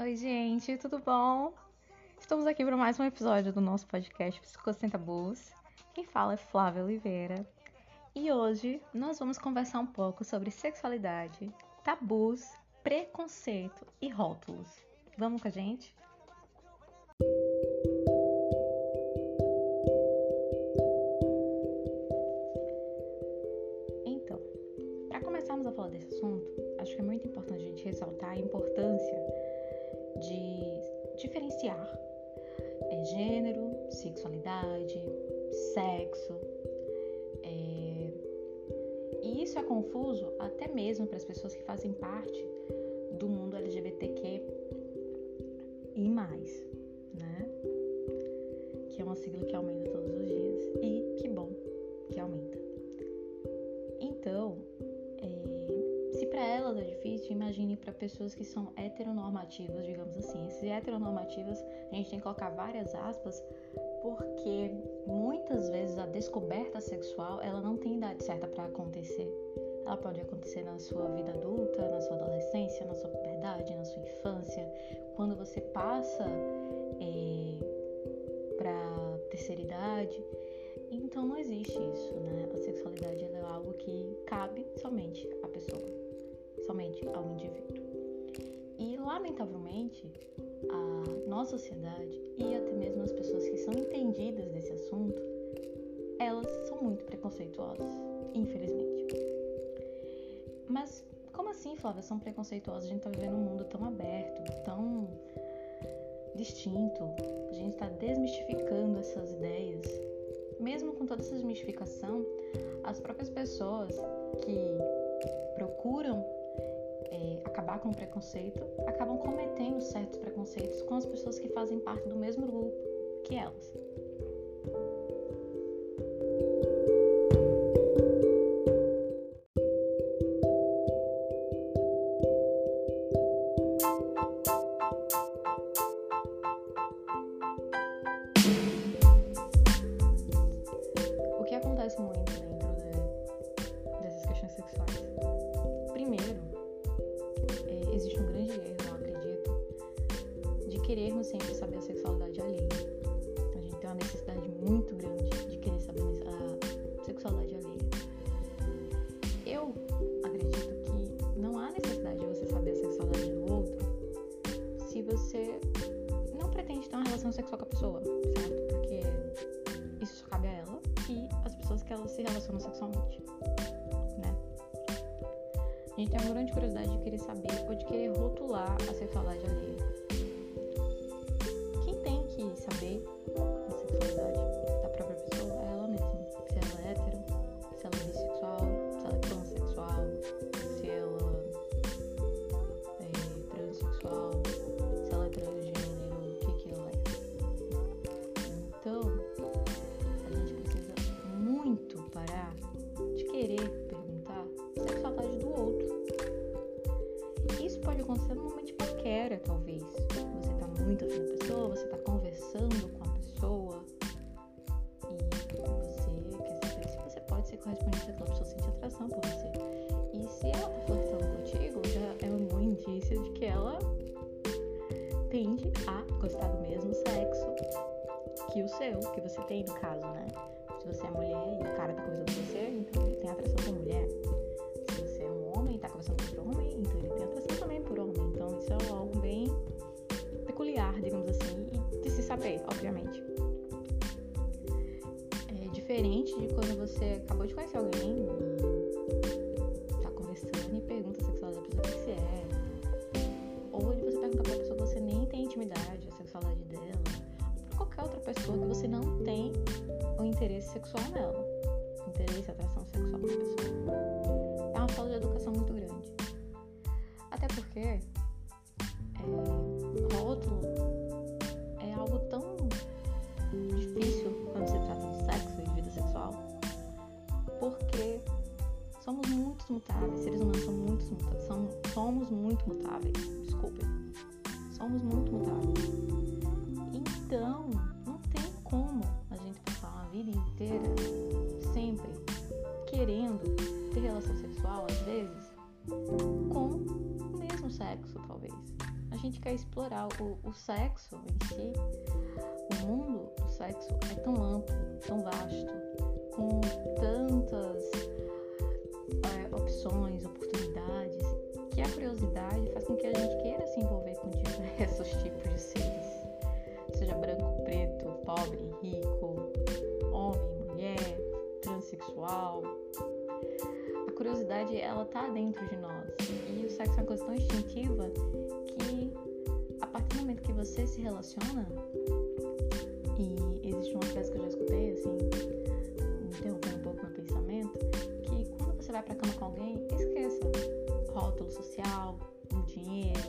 Oi, gente, tudo bom? Estamos aqui para mais um episódio do nosso podcast Psicos Sem Tabus. Quem fala é Flávia Oliveira. E hoje nós vamos conversar um pouco sobre sexualidade, tabus, preconceito e rótulos. Vamos com a gente? Então, para começarmos a falar desse assunto, acho que é muito importante a gente ressaltar a importância de diferenciar é, gênero, sexualidade, sexo. É... E isso é confuso até mesmo para as pessoas que fazem parte do mundo LGBTQ e mais, né? Que é uma sigla que aumenta todos os dias e que bom que aumenta. Então, para elas é difícil, imagine para pessoas que são heteronormativas, digamos assim. Esses heteronormativas, a gente tem que colocar várias aspas, porque muitas vezes a descoberta sexual, ela não tem idade certa para acontecer. Ela pode acontecer na sua vida adulta, na sua adolescência, na sua puberdade, na sua infância, quando você passa é, para terceira idade. Então não existe isso, né? A sexualidade é algo que cabe somente à pessoa, somente ao indivíduo. E lamentavelmente, a nossa sociedade e até mesmo as pessoas que são entendidas desse assunto, elas são muito preconceituosas, infelizmente. Mas como assim, Flávia, são preconceituosas? A gente tá vivendo um mundo tão aberto, tão distinto. A gente está desmistificando essas ideias. Mesmo com toda essa desmistificação, as próprias pessoas que procuram é, acabar com o preconceito acabam cometendo certos preconceitos com as pessoas que fazem parte do mesmo grupo que elas. Tem no caso, né? Se você é mulher e o cara tá conversando com você, então ele tem atração por mulher. Se você é um homem e tá conversando com outro homem, então ele tem atração também por homem. Então isso é algo bem peculiar, digamos assim, e de se saber, obviamente. É diferente de quando você acabou de conhecer alguém pessoa que você não tem o interesse sexual nela. Interesse, atração sexual na pessoa. É uma falta de educação muito grande. Até porque é, rótulo é algo tão difícil quando se trata de sexo e de vida sexual. Porque somos muito mutáveis, seres humanos são muito mutáveis, somos, muito mutáveis, desculpem. Somos muito vezes, com o mesmo sexo. talvez. A gente quer explorar o, o sexo em si. O mundo do sexo é tão amplo, tão vasto, com tantas é, opções, oportunidades, que a curiosidade faz com que a gente queira se envolver com diversos tipos de seres, seja branco, preto, pobre, rico, homem, mulher, transexual. Curiosidade, ela tá dentro de nós. E o sexo é uma coisa tão instintiva que a partir do momento que você se relaciona, e existe uma frase que eu já escutei, assim, interrompendo um pouco meu pensamento, que quando você vai pra cama com alguém, esqueça rótulo social, o dinheiro,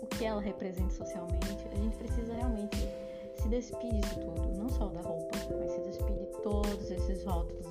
o que ela representa socialmente. A gente precisa realmente se despir disso tudo, não só da roupa, mas se despir de todos esses rótulos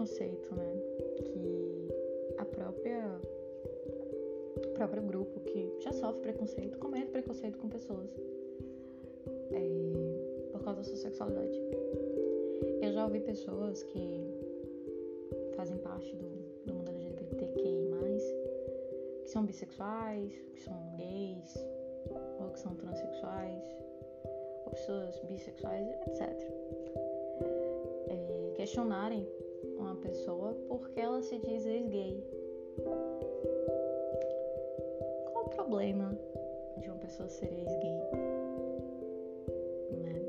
preconceito, né? Que a própria o próprio grupo que já sofre preconceito comete preconceito com pessoas é, por causa da sua sexualidade. Eu já ouvi pessoas que fazem parte do, do mundo LGBTQI+, que são bissexuais, que são gays, ou que são transexuais, pessoas bissexuais, etc. É, questionarem uma pessoa porque ela se diz ex-gay. Qual o problema de uma pessoa ser ex-gay? Né?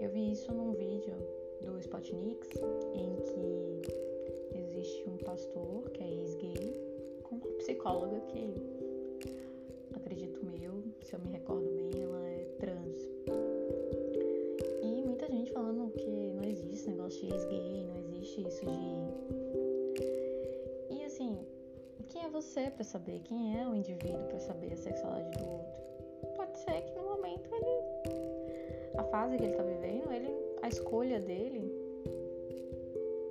Eu vi isso num vídeo do Spotnix em que existe um pastor que é ex-gay com uma psicóloga que acredito meu, se eu me recordo bem, ela é trans. De ex-gay, não existe isso de. E assim, quem é você para saber? Quem é o indivíduo para saber a sexualidade do outro? Pode ser que no momento ele. A fase que ele tá vivendo, ele. A escolha dele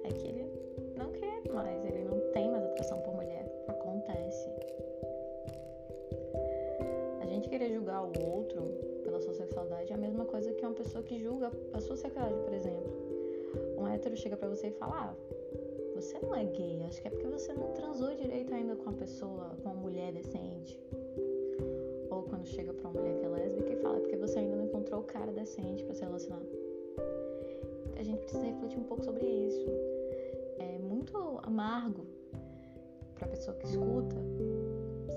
é que ele não quer mais, ele não tem mais atração por mulher. Acontece. A gente querer julgar o outro pela sua sexualidade é a mesma coisa que uma pessoa que julga a sua sexualidade, por exemplo hétero chega para você e fala: ah, você não é gay, acho que é porque você não transou direito ainda com uma pessoa, com uma mulher decente. Ou quando chega pra uma mulher que é lésbica e fala: é porque você ainda não encontrou o cara decente para se relacionar. A gente precisa refletir um pouco sobre isso. É muito amargo pra pessoa que escuta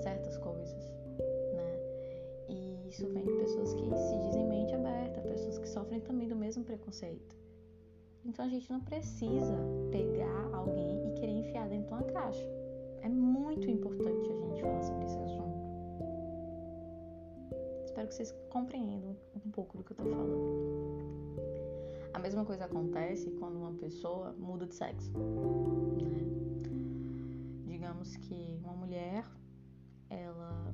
certas coisas, né? E isso vem de pessoas que se dizem mente aberta, pessoas que sofrem também do mesmo preconceito. Então a gente não precisa pegar alguém e querer enfiar dentro de uma caixa. É muito importante a gente falar sobre esse assunto. Espero que vocês compreendam um pouco do que eu tô falando. A mesma coisa acontece quando uma pessoa muda de sexo. Né? Digamos que uma mulher ela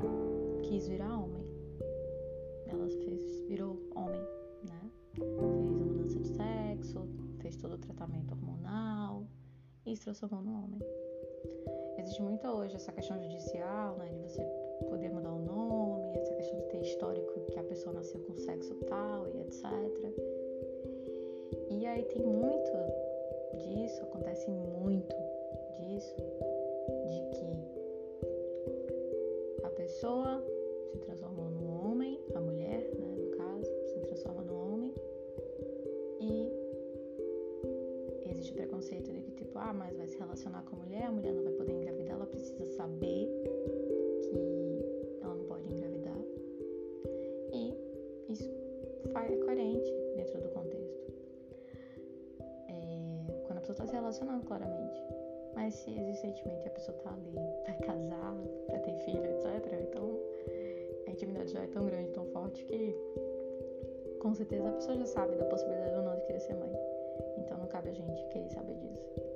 quis virar homem. E se transformou no homem. Existe muito hoje essa questão judicial, né, de você poder mudar o nome, essa questão de ter histórico que a pessoa nasceu com sexo tal e etc. E aí tem muito disso, acontece muito disso, de que a pessoa ah, mas vai se relacionar com a mulher, a mulher não vai poder engravidar, ela precisa saber que ela não pode engravidar. E isso é coerente dentro do contexto. É, quando a pessoa está se relacionando, claramente. Mas se existentemente a pessoa tá ali pra casar, pra ter filho, etc., então a intimidade já é tão grande, tão forte que com certeza a pessoa já sabe da possibilidade ou não de querer ser mãe. Então não cabe a gente querer saber disso.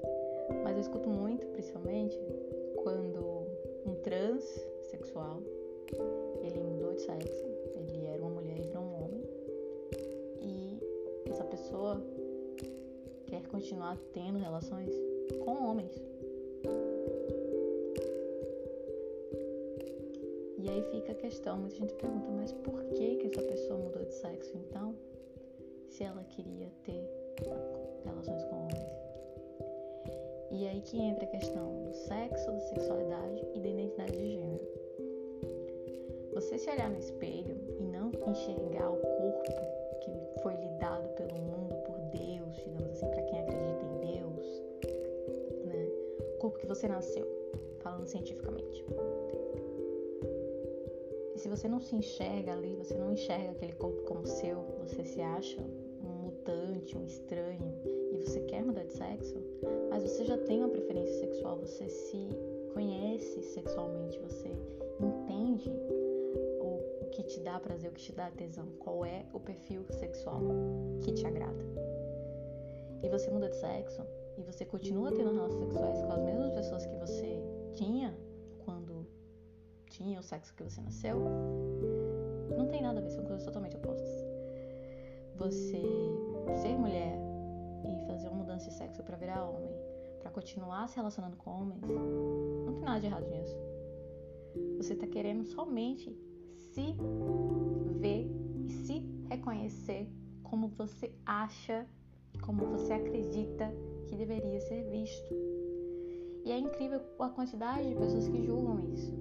Mas eu escuto muito, principalmente, quando um transexual ele mudou de sexo, ele era uma mulher e virou um homem, e essa pessoa quer continuar tendo relações com homens. E aí fica a questão, muita gente pergunta, mas por que que essa pessoa mudou de sexo então? Se ela queria ter relações com homens. E aí que entra a questão do sexo, da sexualidade e da identidade de gênero. Você se olhar no espelho e não enxergar o corpo que foi lhe dado pelo mundo, por Deus, digamos assim, para quem acredita em Deus, né? O corpo que você nasceu, falando cientificamente. E se você não se enxerga ali, você não enxerga aquele corpo como seu, você se acha um mutante, um estranho, e você quer mudar de sexo, mas você já tem uma preferência sexual, você se conhece sexualmente, você entende o, que te dá prazer, o que te dá tesão, qual é o perfil sexual que te agrada. E você muda de sexo e você continua tendo relações sexuais com as mesmas pessoas que você tinha quando tinha o sexo que você nasceu, não tem nada a ver, são coisas totalmente opostas. Você ser mulher e fazer uma mudança de sexo para virar homem, para continuar se relacionando com homens, não tem nada de errado nisso. Você tá querendo somente se ver e se reconhecer como você acha, como você acredita que deveria ser visto. E é incrível a quantidade de pessoas que julgam isso,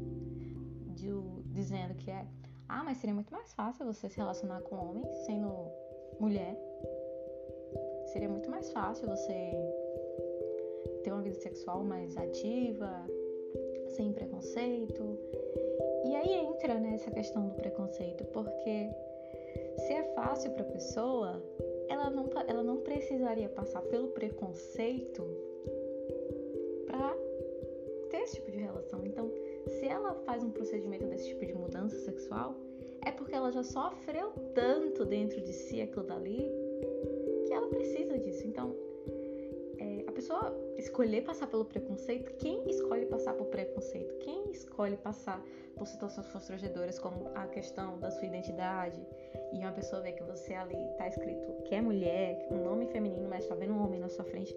dizendo que é, ah, mas seria muito mais fácil você se relacionar com homens sendo mulher seria muito mais fácil você ter uma vida sexual mais ativa, sem preconceito. E aí entra nessa questão do preconceito, porque se é fácil para a pessoa, ela não, ela não precisaria passar pelo preconceito para ter esse tipo de relação. Então, se ela faz um procedimento desse tipo de mudança sexual, é porque ela já sofreu tanto dentro de si aquilo dali precisa disso. Então, é, a pessoa escolher passar pelo preconceito, quem escolhe passar por preconceito? Quem escolhe passar por situações constrangedoras como a questão da sua identidade e uma pessoa vê que você ali tá escrito que é mulher, um nome feminino, mas tá vendo um homem na sua frente?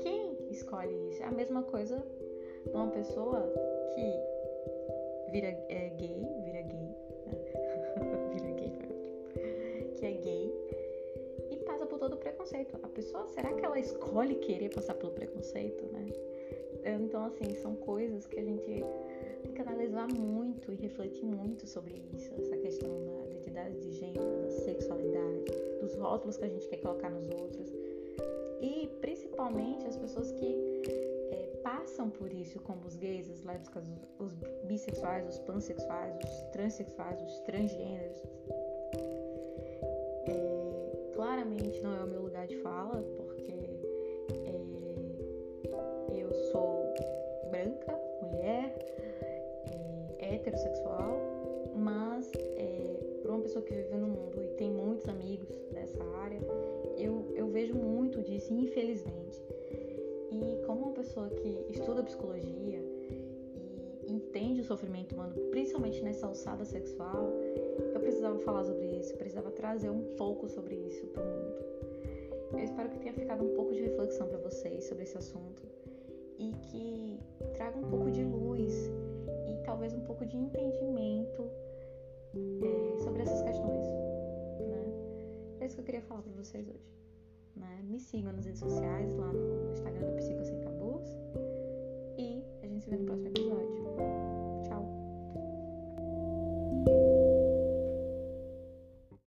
Quem escolhe isso? É a mesma coisa uma pessoa que vira é, gay, vira gay, preconceito. A pessoa, será que ela escolhe querer passar pelo preconceito, né? Então, assim, são coisas que a gente tem que analisar muito e refletir muito sobre isso, essa questão da identidade de gênero, da sexualidade, dos rótulos que a gente quer colocar nos outros. E principalmente as pessoas que é, passam por isso, como os gays, as lésbicas, os, os bissexuais, os pansexuais, os transexuais, os transgêneros. É, claramente não é o meu de fala, porque é, eu sou branca, mulher, é, heterossexual, mas é, para uma pessoa que vive no mundo e tem muitos amigos dessa área, eu, eu vejo muito disso, infelizmente. E como uma pessoa que estuda psicologia e entende o sofrimento humano, principalmente nessa alçada sexual, eu precisava falar sobre isso, precisava trazer um pouco sobre isso para o mundo. Eu espero que tenha ficado um pouco de reflexão para vocês sobre esse assunto e que traga um pouco de luz e talvez um pouco de entendimento é, sobre essas questões. Né? É isso que eu queria falar para vocês hoje. Né? Me sigam nas redes sociais, lá no Instagram do Psico Sem Tabus. E a gente se vê no próximo